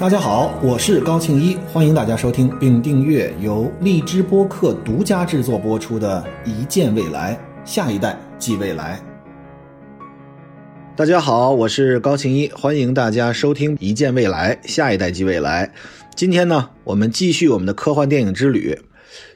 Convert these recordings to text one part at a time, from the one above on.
大家好，我是高庆一，欢迎大家收听并订阅由荔枝播客独家制作播出的《一见未来，下一代即未来》。大家好，我是高庆一，欢迎大家收听《一见未来，下一代即未来》。今天呢，我们继续我们的科幻电影之旅。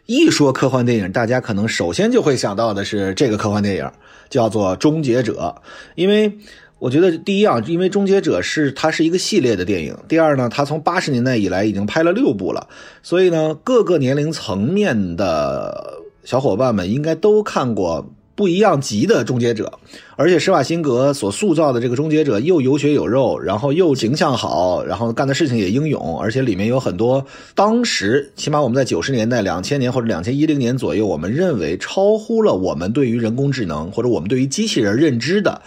一说科幻电影，大家可能首先就会想到的是这个科幻电影，叫做《终结者》，因为。我觉得第一啊，因为《终结者》是它是一个系列的电影。第二呢，它从八十年代以来已经拍了六部了，所以呢，各个年龄层面的小伙伴们应该都看过不一样级的《终结者》。而且施瓦辛格所塑造的这个终结者又有血有肉，然后又形象好，然后干的事情也英勇，而且里面有很多当时起码我们在九十年代、两千年或者两千一零年左右，我们认为超乎了我们对于人工智能或者我们对于机器人认知的。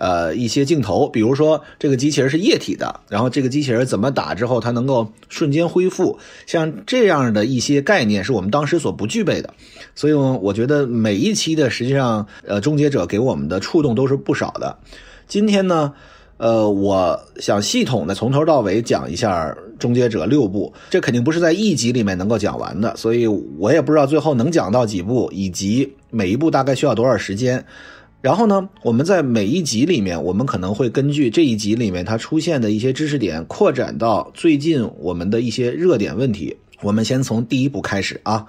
呃，一些镜头，比如说这个机器人是液体的，然后这个机器人怎么打之后它能够瞬间恢复，像这样的一些概念是我们当时所不具备的，所以我觉得每一期的实际上，呃，终结者给我们的触动都是不少的。今天呢，呃，我想系统的从头到尾讲一下终结者六部，这肯定不是在一集里面能够讲完的，所以我也不知道最后能讲到几部，以及每一部大概需要多少时间。然后呢，我们在每一集里面，我们可能会根据这一集里面它出现的一些知识点，扩展到最近我们的一些热点问题。我们先从第一部开始啊，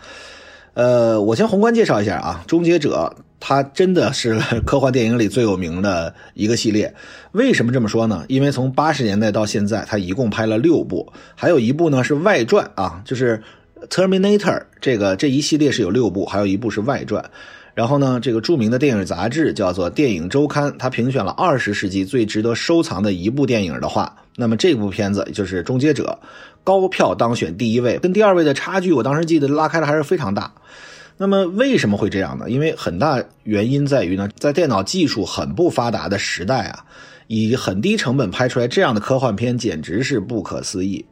呃，我先宏观介绍一下啊，《终结者》它真的是科幻电影里最有名的一个系列。为什么这么说呢？因为从八十年代到现在，它一共拍了六部，还有一部呢是外传啊，就是《Terminator》这个这一系列是有六部，还有一部是外传。然后呢，这个著名的电影杂志叫做《电影周刊》，它评选了二十世纪最值得收藏的一部电影的话，那么这部片子就是《终结者》，高票当选第一位，跟第二位的差距，我当时记得拉开的还是非常大。那么为什么会这样呢？因为很大原因在于呢，在电脑技术很不发达的时代啊，以很低成本拍出来这样的科幻片，简直是不可思议。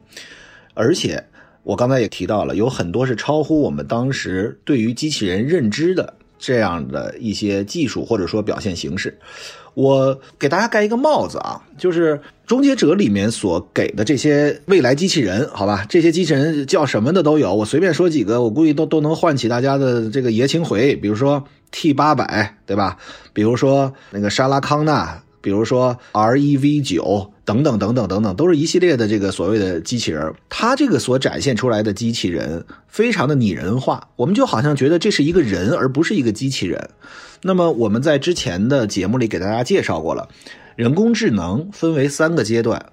而且我刚才也提到了，有很多是超乎我们当时对于机器人认知的。这样的一些技术或者说表现形式，我给大家盖一个帽子啊，就是《终结者》里面所给的这些未来机器人，好吧，这些机器人叫什么的都有，我随便说几个，我估计都都能唤起大家的这个爷青回，比如说 T 八百，对吧？比如说那个莎拉康纳。比如说 R E V 九等等等等等等，都是一系列的这个所谓的机器人。它这个所展现出来的机器人非常的拟人化，我们就好像觉得这是一个人，而不是一个机器人。那么我们在之前的节目里给大家介绍过了，人工智能分为三个阶段，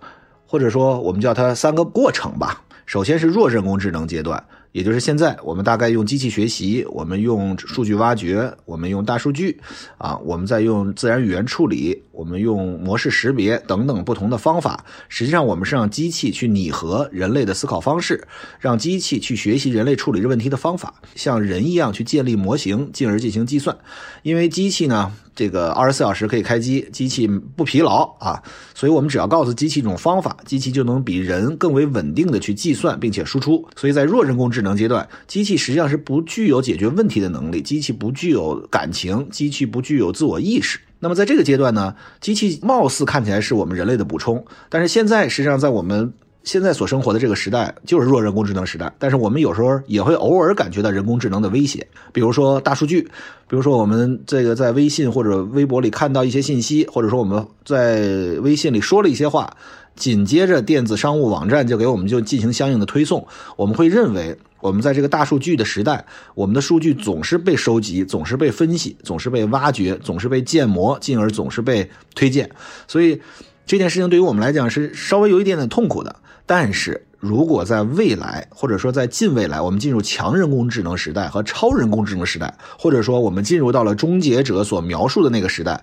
或者说我们叫它三个过程吧。首先是弱人工智能阶段。也就是现在，我们大概用机器学习，我们用数据挖掘，我们用大数据，啊，我们在用自然语言处理，我们用模式识别等等不同的方法。实际上，我们是让机器去拟合人类的思考方式，让机器去学习人类处理这问题的方法，像人一样去建立模型，进而进行计算。因为机器呢。这个二十四小时可以开机，机器不疲劳啊，所以我们只要告诉机器一种方法，机器就能比人更为稳定的去计算并且输出。所以在弱人工智能阶段，机器实际上是不具有解决问题的能力，机器不具有感情，机器不具有自我意识。那么在这个阶段呢，机器貌似看起来是我们人类的补充，但是现在实际上在我们。现在所生活的这个时代就是弱人工智能时代，但是我们有时候也会偶尔感觉到人工智能的威胁，比如说大数据，比如说我们这个在微信或者微博里看到一些信息，或者说我们在微信里说了一些话，紧接着电子商务网站就给我们就进行相应的推送，我们会认为我们在这个大数据的时代，我们的数据总是被收集，总是被分析，总是被挖掘，总是被建模，进而总是被推荐，所以这件事情对于我们来讲是稍微有一点点痛苦的。但是如果在未来，或者说在近未来，我们进入强人工智能时代和超人工智能时代，或者说我们进入到了终结者所描述的那个时代，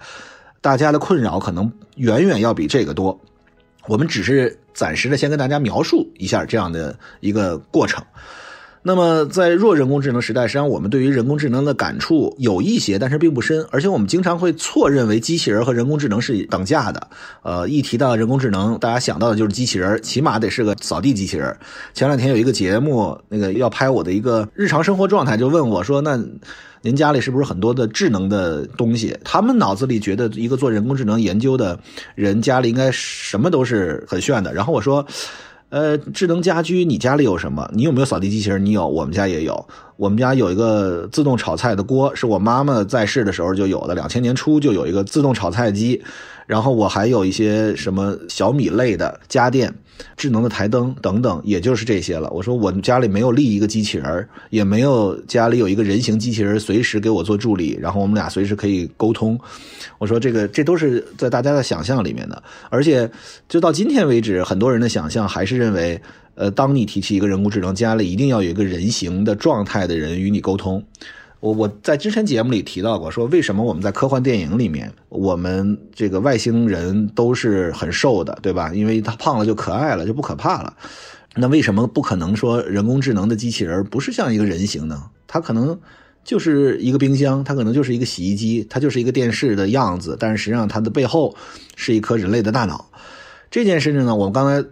大家的困扰可能远远要比这个多。我们只是暂时的先跟大家描述一下这样的一个过程。那么，在弱人工智能时代，实际上我们对于人工智能的感触有一些，但是并不深。而且我们经常会错认为机器人和人工智能是等价的。呃，一提到人工智能，大家想到的就是机器人，起码得是个扫地机器人。前两天有一个节目，那个要拍我的一个日常生活状态，就问我说：“那您家里是不是很多的智能的东西？”他们脑子里觉得一个做人工智能研究的人家里应该什么都是很炫的。然后我说。呃，智能家居，你家里有什么？你有没有扫地机器人？你有，我们家也有。我们家有一个自动炒菜的锅，是我妈妈在世的时候就有的，两千年初就有一个自动炒菜机。然后我还有一些什么小米类的家电、智能的台灯等等，也就是这些了。我说我家里没有立一个机器人，也没有家里有一个人形机器人随时给我做助理，然后我们俩随时可以沟通。我说这个这都是在大家的想象里面的，而且就到今天为止，很多人的想象还是认为，呃，当你提起一个人工智能，家里一定要有一个人形的状态的人与你沟通。我我在之前节目里提到过，说为什么我们在科幻电影里面，我们这个外星人都是很瘦的，对吧？因为他胖了就可爱了，就不可怕了。那为什么不可能说人工智能的机器人不是像一个人形呢？它可能就是一个冰箱，它可能就是一个洗衣机，它就是一个电视的样子，但是实际上它的背后是一颗人类的大脑。这件事情呢，我们刚才。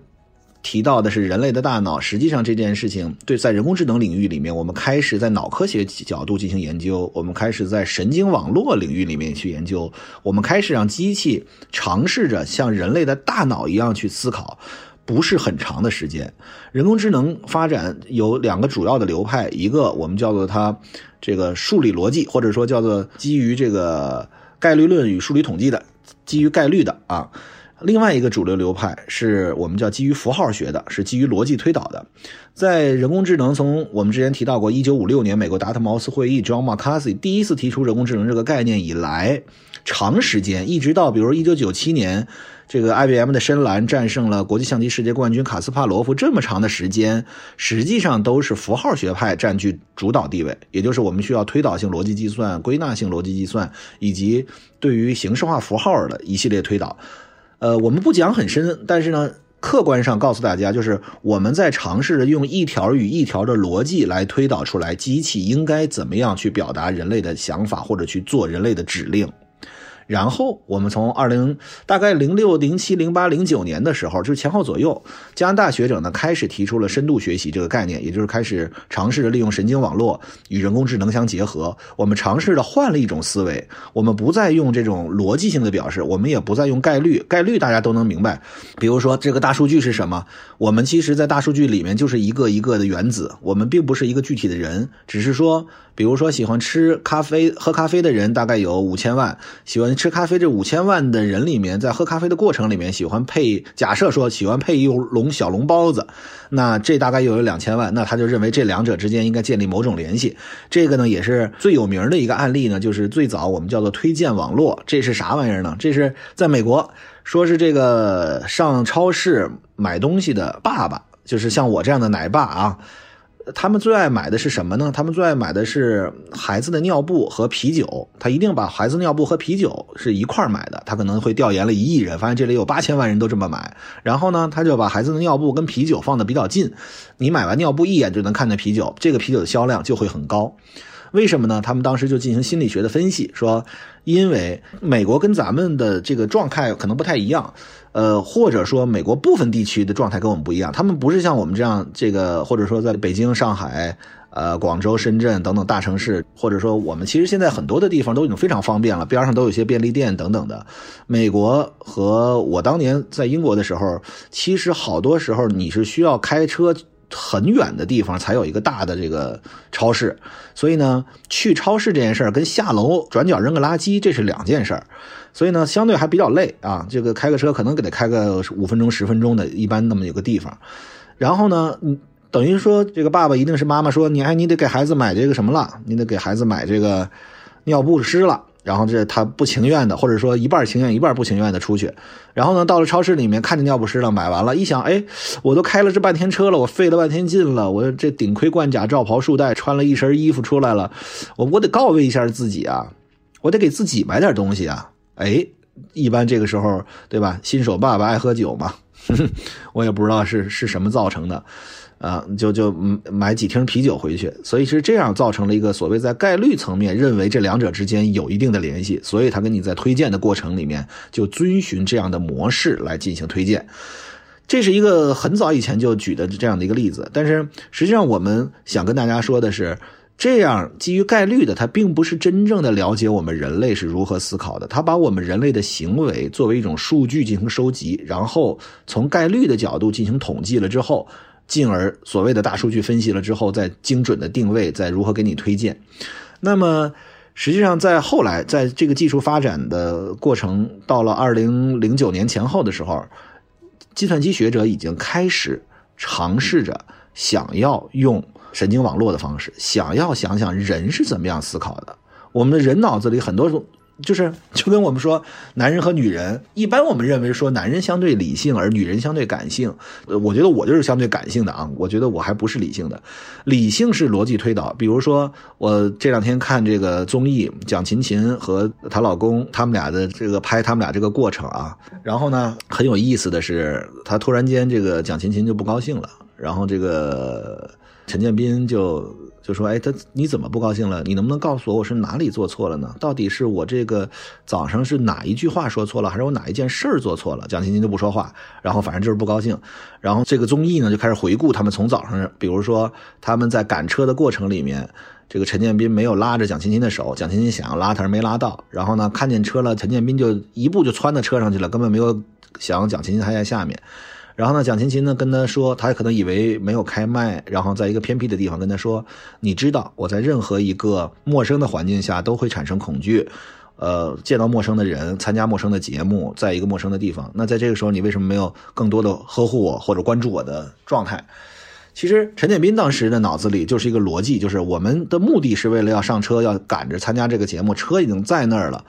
提到的是人类的大脑，实际上这件事情对在人工智能领域里面，我们开始在脑科学角度进行研究，我们开始在神经网络领域里面去研究，我们开始让机器尝试着像人类的大脑一样去思考，不是很长的时间。人工智能发展有两个主要的流派，一个我们叫做它这个数理逻辑，或者说叫做基于这个概率论与数理统计的，基于概率的啊。另外一个主流流派是我们叫基于符号学的，是基于逻辑推导的。在人工智能从我们之前提到过，一九五六年美国达特茅斯会议，John McCarthy 第一次提出人工智能这个概念以来，长时间一直到比如一九九七年，这个 IBM 的深蓝战胜了国际象棋世界冠军卡斯帕罗夫，这么长的时间，实际上都是符号学派占据主导地位，也就是我们需要推导性逻辑计算、归纳性逻辑计算，以及对于形式化符号的一系列推导。呃，我们不讲很深，但是呢，客观上告诉大家，就是我们在尝试着用一条与一条的逻辑来推导出来，机器应该怎么样去表达人类的想法，或者去做人类的指令。然后我们从二零大概零六零七零八零九年的时候，就是前后左右，加拿大学者呢开始提出了深度学习这个概念，也就是开始尝试着利用神经网络与人工智能相结合。我们尝试着换了一种思维，我们不再用这种逻辑性的表示，我们也不再用概率，概率大家都能明白。比如说这个大数据是什么？我们其实，在大数据里面就是一个一个的原子，我们并不是一个具体的人，只是说。比如说，喜欢吃咖啡、喝咖啡的人大概有五千万。喜欢吃咖啡这五千万的人里面，在喝咖啡的过程里面，喜欢配假设说喜欢配一笼小笼包子，那这大概又有两千万。那他就认为这两者之间应该建立某种联系。这个呢，也是最有名的一个案例呢，就是最早我们叫做推荐网络。这是啥玩意儿呢？这是在美国，说是这个上超市买东西的爸爸，就是像我这样的奶爸啊。他们最爱买的是什么呢？他们最爱买的是孩子的尿布和啤酒。他一定把孩子尿布和啤酒是一块买的。他可能会调研了一亿人，发现这里有八千万人都这么买。然后呢，他就把孩子的尿布跟啤酒放的比较近。你买完尿布一眼就能看见啤酒，这个啤酒的销量就会很高。为什么呢？他们当时就进行心理学的分析，说因为美国跟咱们的这个状态可能不太一样。呃，或者说美国部分地区的状态跟我们不一样，他们不是像我们这样，这个或者说在北京、上海、呃广州、深圳等等大城市，或者说我们其实现在很多的地方都已经非常方便了，边上都有一些便利店等等的。美国和我当年在英国的时候，其实好多时候你是需要开车。很远的地方才有一个大的这个超市，所以呢，去超市这件事儿跟下楼转角扔个垃圾这是两件事，所以呢，相对还比较累啊。这个开个车可能给他开个五分钟、十分钟的，一般那么有个地方。然后呢，等于说这个爸爸一定是妈妈说你哎，你得给孩子买这个什么了，你得给孩子买这个尿不湿了。然后这他不情愿的，或者说一半情愿一半不情愿的出去，然后呢到了超市里面看见尿不湿了，买完了，一想，哎，我都开了这半天车了，我费了半天劲了，我这顶盔贯甲罩袍束带穿了一身衣服出来了，我我得告慰一下自己啊，我得给自己买点东西啊，哎，一般这个时候对吧？新手爸爸爱喝酒嘛，我也不知道是是什么造成的。啊，就就买几瓶啤酒回去，所以是这样造成了一个所谓在概率层面认为这两者之间有一定的联系，所以他跟你在推荐的过程里面就遵循这样的模式来进行推荐。这是一个很早以前就举的这样的一个例子，但是实际上我们想跟大家说的是，这样基于概率的，它并不是真正的了解我们人类是如何思考的。它把我们人类的行为作为一种数据进行收集，然后从概率的角度进行统计了之后，进而所谓的大数据分析了之后，再精准的定位，再如何给你推荐。那么实际上在后来，在这个技术发展的过程到了二零零九年前后的时候，计算机学者已经开始尝试着想要用。神经网络的方式，想要想想人是怎么样思考的。我们的人脑子里很多，就是就跟我们说，男人和女人，一般我们认为说男人相对理性，而女人相对感性。呃，我觉得我就是相对感性的啊，我觉得我还不是理性的。理性是逻辑推导，比如说我这两天看这个综艺，蒋勤勤和她老公他们俩的这个拍他们俩这个过程啊，然后呢很有意思的是，他突然间这个蒋勤勤就不高兴了，然后这个。陈建斌就就说：“哎，他你怎么不高兴了？你能不能告诉我，我是哪里做错了呢？到底是我这个早上是哪一句话说错了，还是我哪一件事儿做错了？”蒋勤勤就不说话，然后反正就是不高兴。然后这个综艺呢就开始回顾他们从早上，比如说他们在赶车的过程里面，这个陈建斌没有拉着蒋勤勤的手，蒋勤勤想要拉他，没拉到。然后呢，看见车了，陈建斌就一步就窜到车上去了，根本没有想蒋勤勤还在下面。然后呢，蒋勤勤呢跟他说，他可能以为没有开麦，然后在一个偏僻的地方跟他说：“你知道我在任何一个陌生的环境下都会产生恐惧，呃，见到陌生的人，参加陌生的节目，在一个陌生的地方。那在这个时候，你为什么没有更多的呵护我或者关注我的状态？”其实陈建斌当时的脑子里就是一个逻辑，就是我们的目的是为了要上车，要赶着参加这个节目，车已经在那儿了。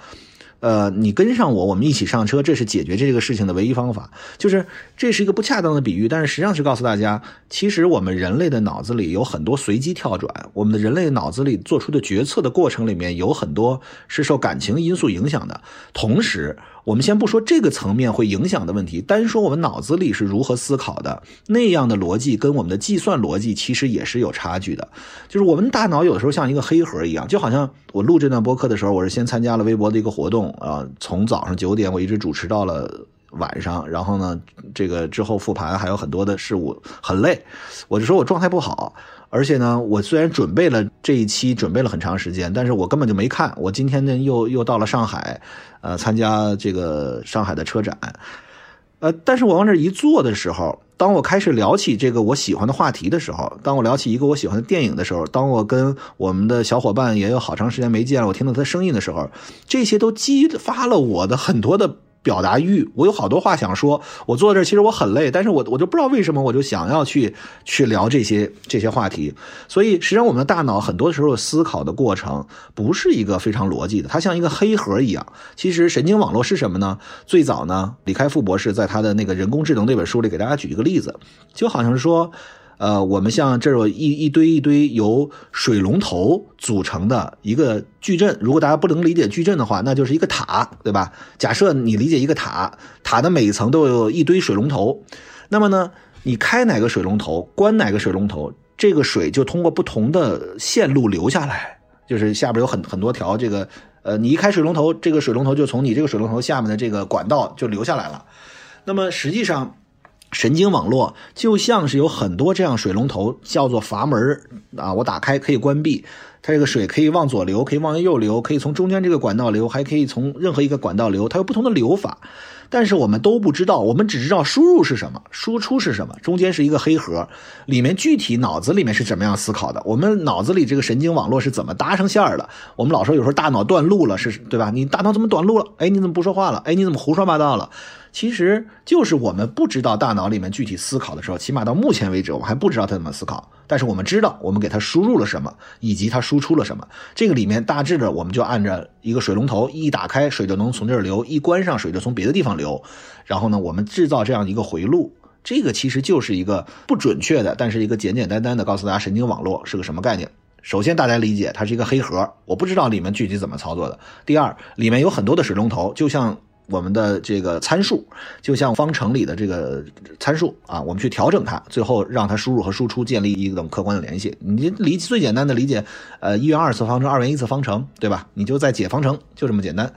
呃，你跟上我，我们一起上车，这是解决这个事情的唯一方法。就是这是一个不恰当的比喻，但是实际上是告诉大家，其实我们人类的脑子里有很多随机跳转，我们的人类脑子里做出的决策的过程里面有很多是受感情因素影响的，同时。我们先不说这个层面会影响的问题，单说我们脑子里是如何思考的，那样的逻辑跟我们的计算逻辑其实也是有差距的。就是我们大脑有的时候像一个黑盒一样，就好像我录这段播客的时候，我是先参加了微博的一个活动啊，从早上九点我一直主持到了晚上，然后呢，这个之后复盘还有很多的事物，很累，我就说我状态不好。而且呢，我虽然准备了这一期，准备了很长时间，但是我根本就没看。我今天呢，又又到了上海，呃，参加这个上海的车展，呃，但是我往这一坐的时候，当我开始聊起这个我喜欢的话题的时候，当我聊起一个我喜欢的电影的时候，当我跟我们的小伙伴也有好长时间没见了，我听到他声音的时候，这些都激发了我的很多的。表达欲，我有好多话想说。我坐在这，其实我很累，但是我我就不知道为什么，我就想要去去聊这些这些话题。所以，实际上我们的大脑很多时候思考的过程不是一个非常逻辑的，它像一个黑盒一样。其实，神经网络是什么呢？最早呢，李开复博士在他的那个人工智能那本书里给大家举一个例子，就好像说。呃，我们像这有一一堆一堆由水龙头组成的一个矩阵，如果大家不能理解矩阵的话，那就是一个塔，对吧？假设你理解一个塔，塔的每一层都有一堆水龙头，那么呢，你开哪个水龙头，关哪个水龙头，这个水就通过不同的线路流下来，就是下边有很很多条这个，呃，你一开水龙头，这个水龙头就从你这个水龙头下面的这个管道就流下来了，那么实际上。神经网络就像是有很多这样水龙头，叫做阀门啊，我打开可以关闭，它这个水可以往左流，可以往右流，可以从中间这个管道流，还可以从任何一个管道流，它有不同的流法。但是我们都不知道，我们只知道输入是什么，输出是什么，中间是一个黑盒，里面具体脑子里面是怎么样思考的，我们脑子里这个神经网络是怎么搭上线的？我们老说有时候大脑断路了，是对吧？你大脑怎么短路了？哎，你怎么不说话了？哎，你怎么胡说八道了？其实就是我们不知道大脑里面具体思考的时候，起码到目前为止，我们还不知道它怎么思考。但是我们知道，我们给它输入了什么，以及它输输出了什么。这个里面大致的，我们就按照一个水龙头一打开，水就能从这儿流；一关上，水就从别的地方流。然后呢，我们制造这样一个回路。这个其实就是一个不准确的，但是一个简简单单的告诉大家神经网络是个什么概念。首先，大家理解它是一个黑盒，我不知道里面具体怎么操作的。第二，里面有很多的水龙头，就像。我们的这个参数就像方程里的这个参数啊，我们去调整它，最后让它输入和输出建立一种客观的联系。你理最简单的理解，呃，一元二次方程、二元一次方程，对吧？你就在解方程，就这么简单。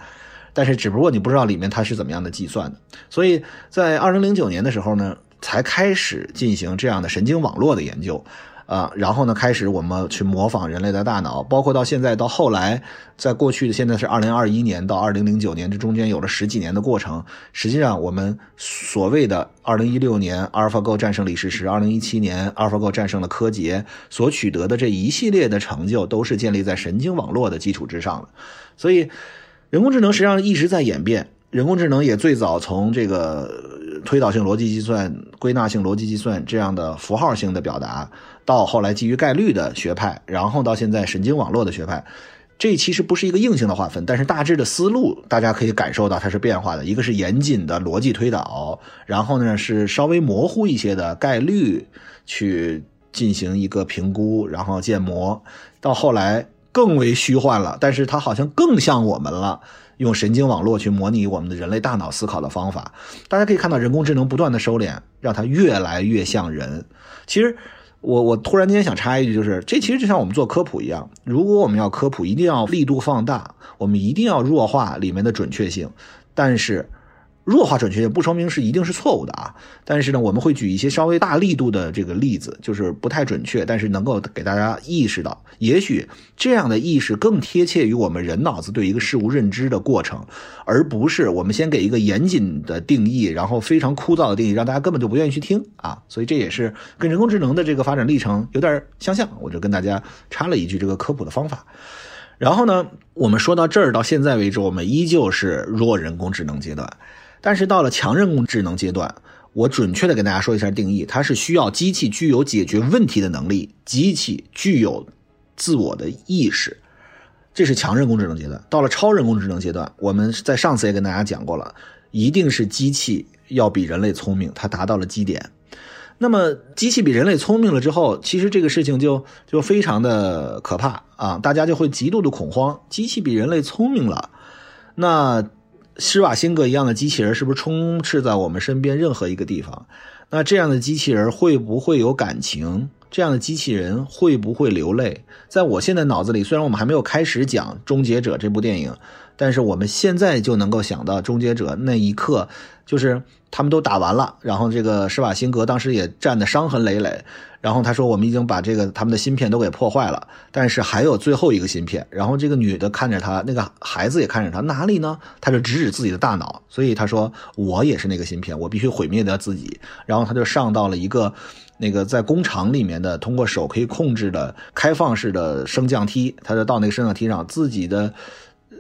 但是只不过你不知道里面它是怎么样的计算的。所以在二零零九年的时候呢，才开始进行这样的神经网络的研究。啊，然后呢，开始我们去模仿人类的大脑，包括到现在到后来，在过去的现在是二零二一年到二零零九年，这中间有了十几年的过程。实际上，我们所谓的二零一六年阿尔法狗战胜李世石，二零一七年阿尔法狗战胜了柯洁，所取得的这一系列的成就，都是建立在神经网络的基础之上的。所以，人工智能实际上一直在演变。人工智能也最早从这个推导性逻辑计算、归纳性逻辑计算这样的符号性的表达，到后来基于概率的学派，然后到现在神经网络的学派。这其实不是一个硬性的划分，但是大致的思路大家可以感受到它是变化的。一个是严谨的逻辑推导，然后呢是稍微模糊一些的概率去进行一个评估，然后建模，到后来更为虚幻了，但是它好像更像我们了。用神经网络去模拟我们的人类大脑思考的方法，大家可以看到人工智能不断的收敛，让它越来越像人。其实，我我突然间想插一句，就是这其实就像我们做科普一样，如果我们要科普，一定要力度放大，我们一定要弱化里面的准确性，但是。弱化准确性不说明是一定是错误的啊，但是呢，我们会举一些稍微大力度的这个例子，就是不太准确，但是能够给大家意识到，也许这样的意识更贴切于我们人脑子对一个事物认知的过程，而不是我们先给一个严谨的定义，然后非常枯燥的定义，让大家根本就不愿意去听啊。所以这也是跟人工智能的这个发展历程有点相像，我就跟大家插了一句这个科普的方法。然后呢，我们说到这儿到现在为止，我们依旧是弱人工智能阶段。但是到了强人工智能阶段，我准确的跟大家说一下定义，它是需要机器具有解决问题的能力，机器具有自我的意识，这是强人工智能阶段。到了超人工智能阶段，我们在上次也跟大家讲过了，一定是机器要比人类聪明，它达到了基点。那么机器比人类聪明了之后，其实这个事情就就非常的可怕啊，大家就会极度的恐慌。机器比人类聪明了，那。施瓦辛格一样的机器人是不是充斥在我们身边任何一个地方？那这样的机器人会不会有感情？这样的机器人会不会流泪？在我现在脑子里，虽然我们还没有开始讲《终结者》这部电影，但是我们现在就能够想到《终结者》那一刻，就是他们都打完了，然后这个施瓦辛格当时也战得伤痕累累。然后他说：“我们已经把这个他们的芯片都给破坏了，但是还有最后一个芯片。”然后这个女的看着他，那个孩子也看着他，哪里呢？他就指指自己的大脑，所以他说：“我也是那个芯片，我必须毁灭掉自己。”然后他就上到了一个那个在工厂里面的通过手可以控制的开放式的升降梯，他就到那个升降梯上，自己的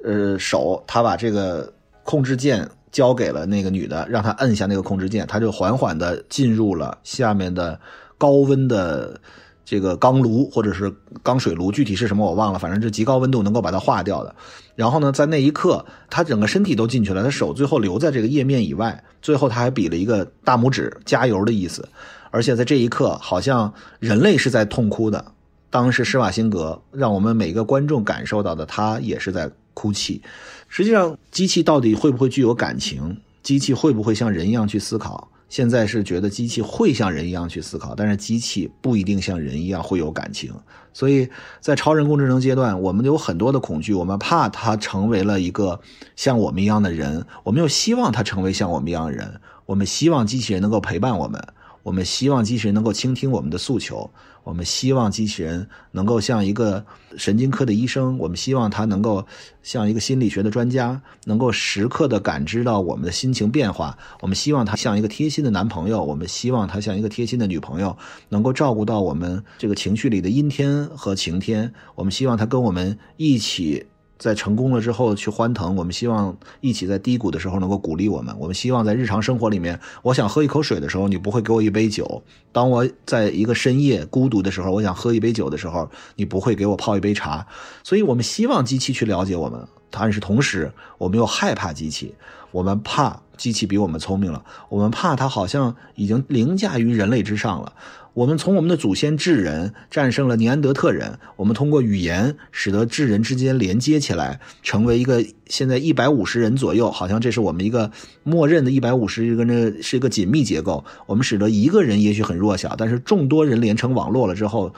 呃手，他把这个控制键交给了那个女的，让她摁下那个控制键，他就缓缓的进入了下面的。高温的这个钢炉或者是钢水炉，具体是什么我忘了，反正是极高温度能够把它化掉的。然后呢，在那一刻，他整个身体都进去了，他手最后留在这个页面以外，最后他还比了一个大拇指加油的意思。而且在这一刻，好像人类是在痛哭的。当时施瓦辛格让我们每个观众感受到的，他也是在哭泣。实际上，机器到底会不会具有感情？机器会不会像人一样去思考？现在是觉得机器会像人一样去思考，但是机器不一定像人一样会有感情。所以在超人工智能阶段，我们有很多的恐惧，我们怕它成为了一个像我们一样的人，我们又希望它成为像我们一样的人，我们希望机器人能够陪伴我们。我们希望机器人能够倾听我们的诉求，我们希望机器人能够像一个神经科的医生，我们希望它能够像一个心理学的专家，能够时刻的感知到我们的心情变化。我们希望它像一个贴心的男朋友，我们希望它像一个贴心的女朋友，能够照顾到我们这个情绪里的阴天和晴天。我们希望它跟我们一起。在成功了之后去欢腾，我们希望一起在低谷的时候能够鼓励我们。我们希望在日常生活里面，我想喝一口水的时候，你不会给我一杯酒；当我在一个深夜孤独的时候，我想喝一杯酒的时候，你不会给我泡一杯茶。所以，我们希望机器去了解我们，答案是同时，我们又害怕机器，我们怕机器比我们聪明了，我们怕它好像已经凌驾于人类之上了。我们从我们的祖先智人战胜了尼安德特人，我们通过语言使得智人之间连接起来，成为一个现在一百五十人左右，好像这是我们一个默认的一百五十一个那是一个紧密结构。我们使得一个人也许很弱小，但是众多人连成网络了之后。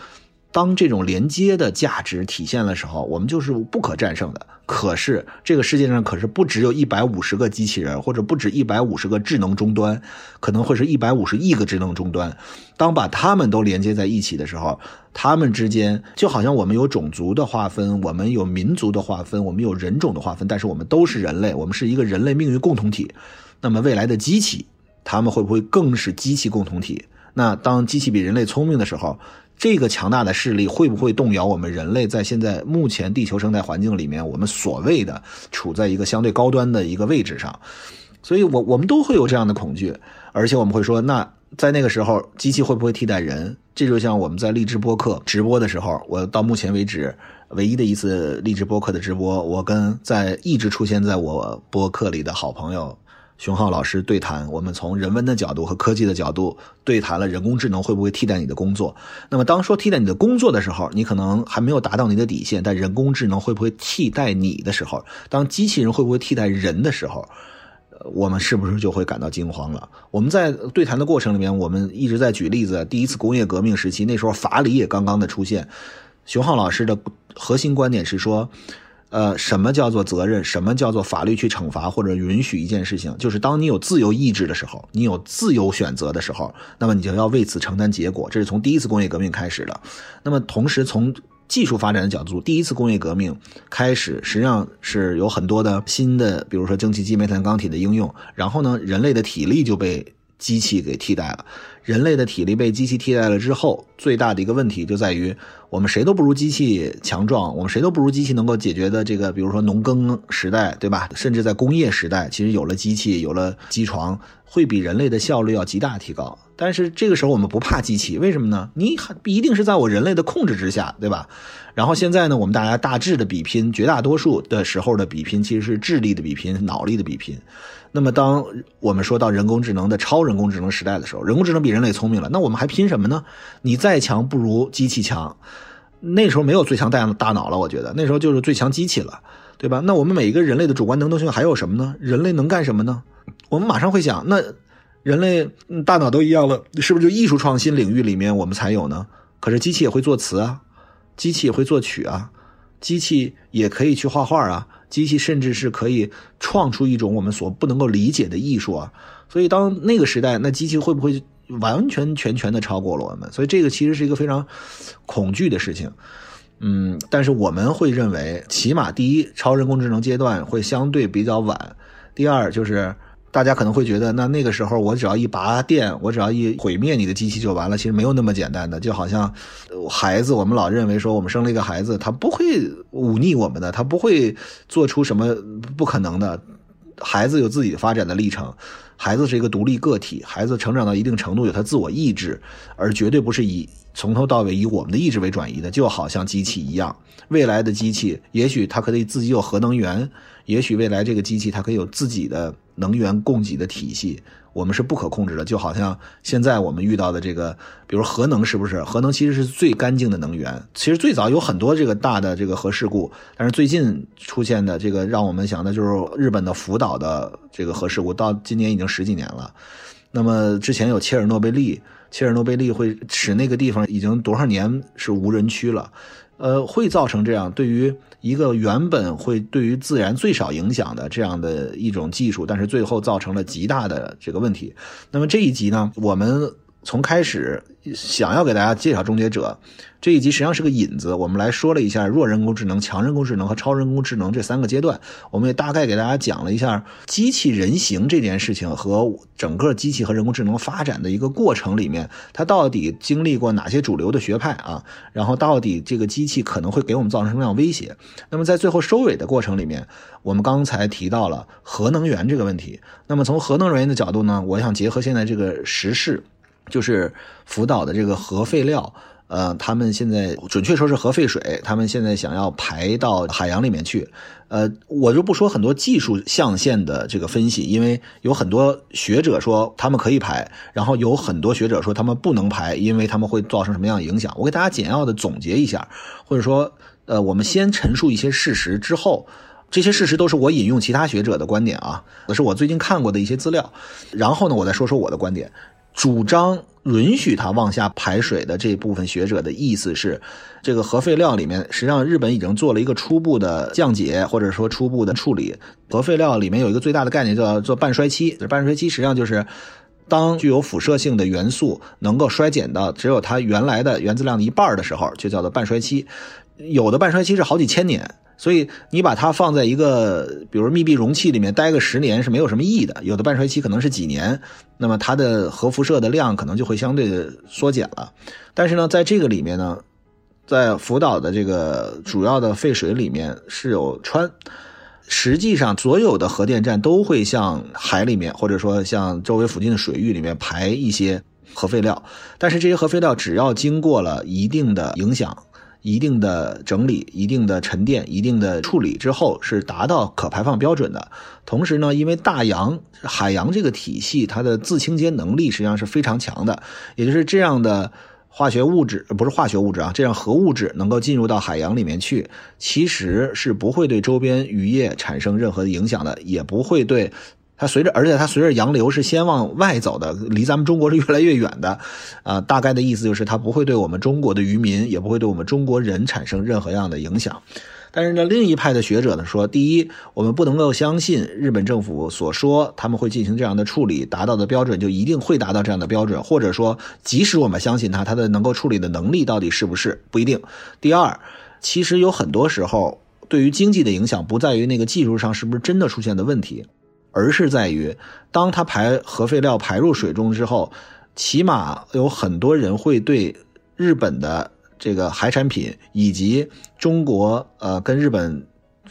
当这种连接的价值体现的时候，我们就是不可战胜的。可是这个世界上可是不只有一百五十个机器人，或者不止一百五十个智能终端，可能会是一百五十亿个智能终端。当把它们都连接在一起的时候，它们之间就好像我们有种族的划分，我们有民族的划分，我们有人种的划分，但是我们都是人类，我们是一个人类命运共同体。那么未来的机器，他们会不会更是机器共同体？那当机器比人类聪明的时候，这个强大的势力会不会动摇我们人类在现在目前地球生态环境里面，我们所谓的处在一个相对高端的一个位置上？所以，我我们都会有这样的恐惧，而且我们会说，那在那个时候，机器会不会替代人？这就像我们在励志播客直播的时候，我到目前为止唯一的一次励志播客的直播，我跟在一直出现在我播客里的好朋友。熊浩老师对谈，我们从人文的角度和科技的角度对谈了人工智能会不会替代你的工作。那么，当说替代你的工作的时候，你可能还没有达到你的底线。但人工智能会不会替代你的时候，当机器人会不会替代人的时候，我们是不是就会感到惊慌了？我们在对谈的过程里面，我们一直在举例子。第一次工业革命时期，那时候法理也刚刚的出现。熊浩老师的核心观点是说。呃，什么叫做责任？什么叫做法律去惩罚或者允许一件事情？就是当你有自由意志的时候，你有自由选择的时候，那么你就要为此承担结果。这是从第一次工业革命开始的。那么同时，从技术发展的角度，第一次工业革命开始，实际上是有很多的新的，比如说蒸汽机、煤炭、钢铁的应用。然后呢，人类的体力就被机器给替代了。人类的体力被机器替代了之后，最大的一个问题就在于。我们谁都不如机器强壮，我们谁都不如机器能够解决的这个，比如说农耕时代，对吧？甚至在工业时代，其实有了机器，有了机床，会比人类的效率要极大提高。但是这个时候我们不怕机器，为什么呢？你一定是在我人类的控制之下，对吧？然后现在呢，我们大家大致的比拼，绝大多数的时候的比拼其实是智力的比拼，脑力的比拼。那么当我们说到人工智能的超人工智能时代的时候，人工智能比人类聪明了，那我们还拼什么呢？你再强不如机器强。那时候没有最强大大脑了，我觉得那时候就是最强机器了，对吧？那我们每一个人类的主观能动性还有什么呢？人类能干什么呢？我们马上会想，那人类大脑都一样了，是不是就艺术创新领域里面我们才有呢？可是机器也会作词啊，机器也会作曲啊，机器也可以去画画啊，机器甚至是可以创出一种我们所不能够理解的艺术啊。所以当那个时代，那机器会不会？完全全全的超过了我们，所以这个其实是一个非常恐惧的事情。嗯，但是我们会认为，起码第一，超人工智能阶段会相对比较晚；第二，就是大家可能会觉得，那那个时候我只要一拔电，我只要一毁灭你的机器就完了。其实没有那么简单的，就好像孩子，我们老认为说，我们生了一个孩子，他不会忤逆我们的，他不会做出什么不可能的。孩子有自己发展的历程。孩子是一个独立个体，孩子成长到一定程度有他自我意志，而绝对不是以从头到尾以我们的意志为转移的，就好像机器一样。未来的机器，也许它可以自己有核能源，也许未来这个机器它可以有自己的能源供给的体系。我们是不可控制的，就好像现在我们遇到的这个，比如核能，是不是？核能其实是最干净的能源。其实最早有很多这个大的这个核事故，但是最近出现的这个让我们想的就是日本的福岛的这个核事故，到今年已经十几年了。那么之前有切尔诺贝利，切尔诺贝利会使那个地方已经多少年是无人区了。呃，会造成这样对于一个原本会对于自然最少影响的这样的一种技术，但是最后造成了极大的这个问题。那么这一集呢，我们。从开始想要给大家介绍终结者这一集，实际上是个引子。我们来说了一下弱人工智能、强人工智能和超人工智能这三个阶段。我们也大概给大家讲了一下机器人形这件事情和整个机器和人工智能发展的一个过程里面，它到底经历过哪些主流的学派啊？然后到底这个机器可能会给我们造成什么样威胁？那么在最后收尾的过程里面，我们刚才提到了核能源这个问题。那么从核能源的角度呢，我想结合现在这个时事。就是福岛的这个核废料，呃，他们现在准确说是核废水，他们现在想要排到海洋里面去，呃，我就不说很多技术象限的这个分析，因为有很多学者说他们可以排，然后有很多学者说他们不能排，因为他们会造成什么样的影响。我给大家简要的总结一下，或者说，呃，我们先陈述一些事实之后，这些事实都是我引用其他学者的观点啊，是我最近看过的一些资料，然后呢，我再说说我的观点。主张允许它往下排水的这部分学者的意思是，这个核废料里面实际上日本已经做了一个初步的降解，或者说初步的处理。核废料里面有一个最大的概念叫做半衰期，半衰期实际上就是当具有辐射性的元素能够衰减到只有它原来的原子量的一半的时候，就叫做半衰期。有的半衰期是好几千年。所以你把它放在一个，比如密闭容器里面待个十年是没有什么意义的。有的半衰期可能是几年，那么它的核辐射的量可能就会相对的缩减了。但是呢，在这个里面呢，在福岛的这个主要的废水里面是有氚。实际上，所有的核电站都会向海里面，或者说向周围附近的水域里面排一些核废料。但是这些核废料只要经过了一定的影响。一定的整理、一定的沉淀、一定的处理之后，是达到可排放标准的。同时呢，因为大洋、海洋这个体系，它的自清洁能力实际上是非常强的。也就是这样的化学物质，不是化学物质啊，这样核物质能够进入到海洋里面去，其实是不会对周边渔业产生任何的影响的，也不会对。它随着，而且它随着洋流是先往外走的，离咱们中国是越来越远的，啊，大概的意思就是它不会对我们中国的渔民，也不会对我们中国人产生任何样的影响。但是呢，另一派的学者呢说，第一，我们不能够相信日本政府所说他们会进行这样的处理，达到的标准就一定会达到这样的标准，或者说，即使我们相信他，他的能够处理的能力到底是不是不一定。第二，其实有很多时候，对于经济的影响不在于那个技术上是不是真的出现的问题。而是在于，当它排核废料排入水中之后，起码有很多人会对日本的这个海产品以及中国呃跟日本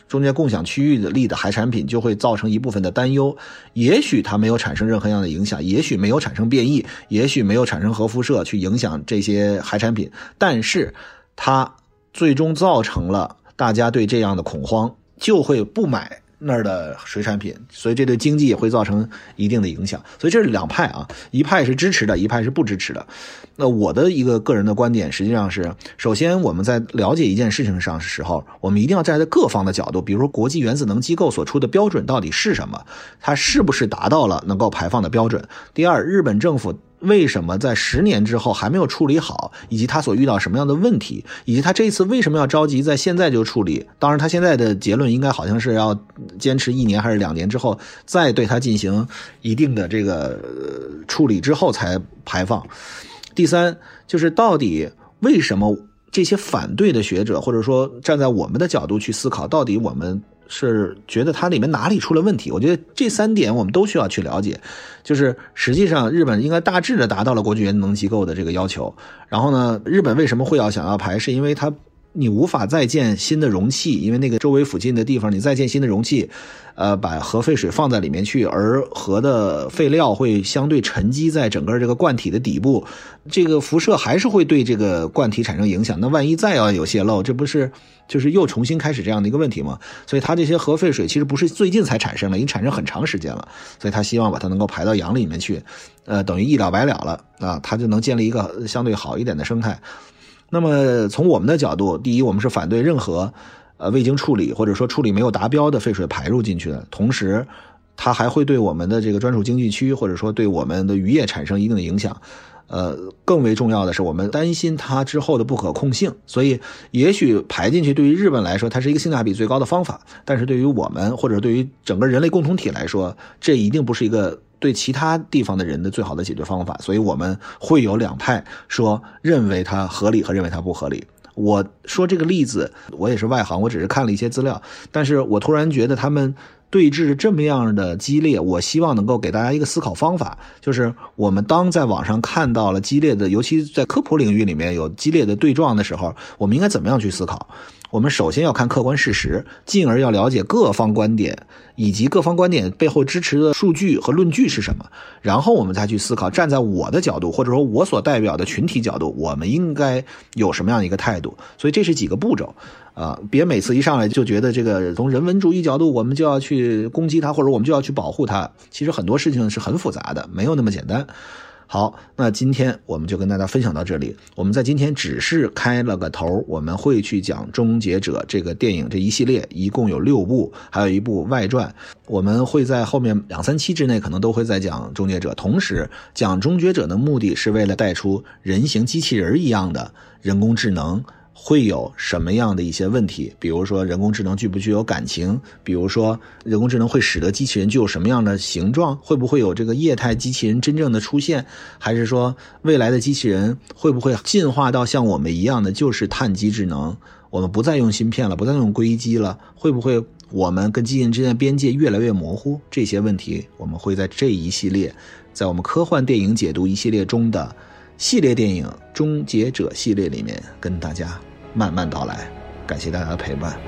中间共享区域的利的海产品就会造成一部分的担忧。也许它没有产生任何样的影响，也许没有产生变异，也许没有产生核辐射去影响这些海产品，但是它最终造成了大家对这样的恐慌，就会不买。那儿的水产品，所以这对经济也会造成一定的影响。所以这是两派啊，一派是支持的，一派是不支持的。那我的一个个人的观点，实际上是，首先我们在了解一件事情上的时候，我们一定要站在各方的角度，比如说国际原子能机构所出的标准到底是什么，它是不是达到了能够排放的标准？第二，日本政府。为什么在十年之后还没有处理好，以及他所遇到什么样的问题，以及他这一次为什么要着急在现在就处理？当然，他现在的结论应该好像是要坚持一年还是两年之后再对他进行一定的这个处理之后才排放。第三，就是到底为什么这些反对的学者，或者说站在我们的角度去思考，到底我们。是觉得它里面哪里出了问题？我觉得这三点我们都需要去了解。就是实际上，日本应该大致的达到了国际原子能机构的这个要求。然后呢，日本为什么会要想要排？是因为它。你无法再建新的容器，因为那个周围附近的地方，你再建新的容器，呃，把核废水放在里面去，而核的废料会相对沉积在整个这个罐体的底部，这个辐射还是会对这个罐体产生影响。那万一再要有泄漏，这不是就是又重新开始这样的一个问题吗？所以它这些核废水其实不是最近才产生的，已经产生很长时间了。所以他希望把它能够排到洋里面去，呃，等于一了百了了啊，他就能建立一个相对好一点的生态。那么从我们的角度，第一，我们是反对任何，呃，未经处理或者说处理没有达标的废水排入进去的。同时，它还会对我们的这个专属经济区或者说对我们的渔业产生一定的影响。呃，更为重要的是，我们担心它之后的不可控性。所以，也许排进去对于日本来说，它是一个性价比最高的方法；但是对于我们或者对于整个人类共同体来说，这一定不是一个。对其他地方的人的最好的解决方法，所以我们会有两派说认为它合理和认为它不合理。我说这个例子，我也是外行，我只是看了一些资料，但是我突然觉得他们对峙这么样的激烈，我希望能够给大家一个思考方法，就是我们当在网上看到了激烈的，尤其在科普领域里面有激烈的对撞的时候，我们应该怎么样去思考？我们首先要看客观事实，进而要了解各方观点以及各方观点背后支持的数据和论据是什么，然后我们再去思考，站在我的角度或者说我所代表的群体角度，我们应该有什么样的一个态度。所以这是几个步骤，啊，别每次一上来就觉得这个从人文主义角度我们就要去攻击它，或者我们就要去保护它。其实很多事情是很复杂的，没有那么简单。好，那今天我们就跟大家分享到这里。我们在今天只是开了个头，我们会去讲《终结者》这个电影这一系列，一共有六部，还有一部外传。我们会在后面两三期之内，可能都会在讲《终结者》。同时，讲《终结者》的目的是为了带出人形机器人一样的人工智能。会有什么样的一些问题？比如说，人工智能具不具有感情？比如说，人工智能会使得机器人具有什么样的形状？会不会有这个液态机器人真正的出现？还是说，未来的机器人会不会进化到像我们一样的就是碳基智能？我们不再用芯片了，不再用硅基了？会不会我们跟机器人之间的边界越来越模糊？这些问题，我们会在这一系列，在我们科幻电影解读一系列中的。系列电影《终结者》系列里面，跟大家慢慢道来。感谢大家的陪伴。